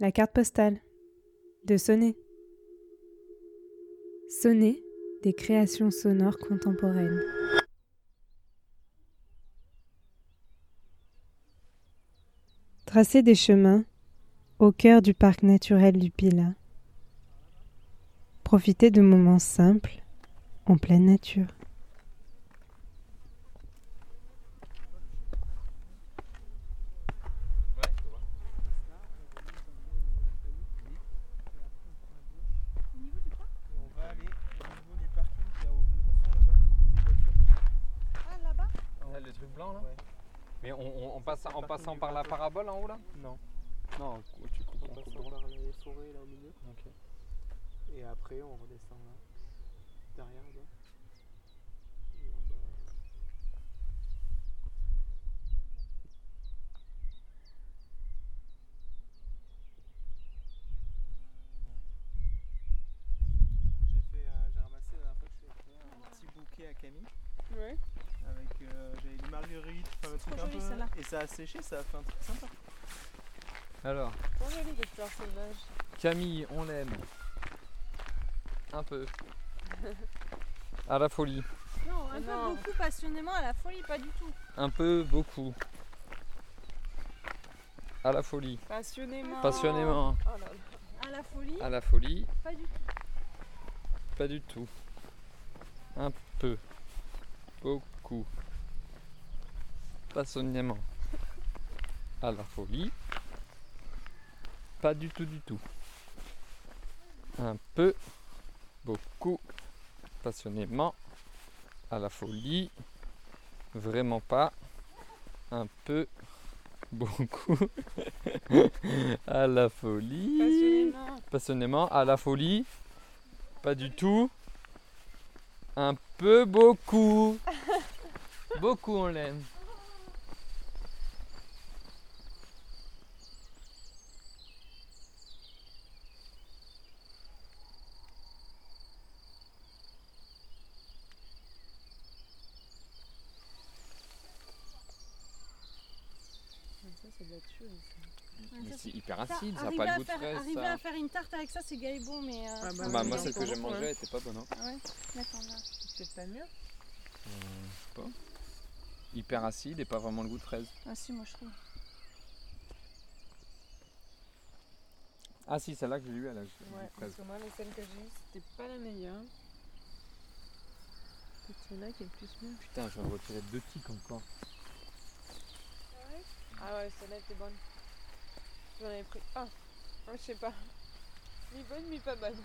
La carte postale de Sonnet. Sonnet, des créations sonores contemporaines. Tracer des chemins au cœur du parc naturel du Pilat. Profiter de moments simples en pleine nature. On va aller au niveau du parking qui est au, au fond là-bas. Il y a des voitures. Ah là-bas Là, le truc blanc là Ouais. Mais on, on- en, passe- en passant par la parabole en haut là Non. Non, tu coupes On passe coupe par les forêts là au milieu. Ok. Et après on redescend là. Derrière là. Et en bas. J'ai fait, euh, j'ai ramassé la dernière fois que j'ai fait à Camille. Ouais. Avec, euh, j'avais des marguerites, enfin un truc trop un joli, peu. celle-là. Et ça a séché, ça a fait un truc sympa. Alors, Trop joli. Camille, on l'aime. Un peu. À la folie. Non, un peu beaucoup passionnément à la folie, pas du tout. Un peu, beaucoup. À la folie. Passionnément. Passionnément. Oh là là. À la folie, À la folie, pas du tout. pas du tout. Un peu. Beaucoup. Passionnément. À la folie. Pas du tout du tout. Un peu. Beaucoup. Passionnément. À la folie. Vraiment pas. Un peu. Beaucoup. à la folie. Passionnément. Passionnément. À la folie. Pas du tout. Un peu beaucoup. beaucoup on l'aime. Ça, c'est c'est- hyper acide, ça n'a arriver pas à le goût de faire- fraise. Arriver ça. à faire une tarte avec ça, c'est gaillebon, mais. euh, Ah bah Bah, moi, celle que j'ai mangée elle était pas bonne. hein. Ah ouais D'accord, là. C'est peut-être pas mieux. Euh, je sais pas. Hyper acide et pas vraiment le goût de fraise. Ah si, moi je trouve. Ah si, celle-là que j'ai eue, elle a de Ouais, parce que moi, les celles que j'ai eues, c'était pas la meilleure. C'est celle-là qui est le plus bien. Putain, je vais retirer deux tics encore. Ah ouais, celle-là était bonne. J'en avais pris. Ah, ah, je sais pas. Mi bonne, mi pas bonne.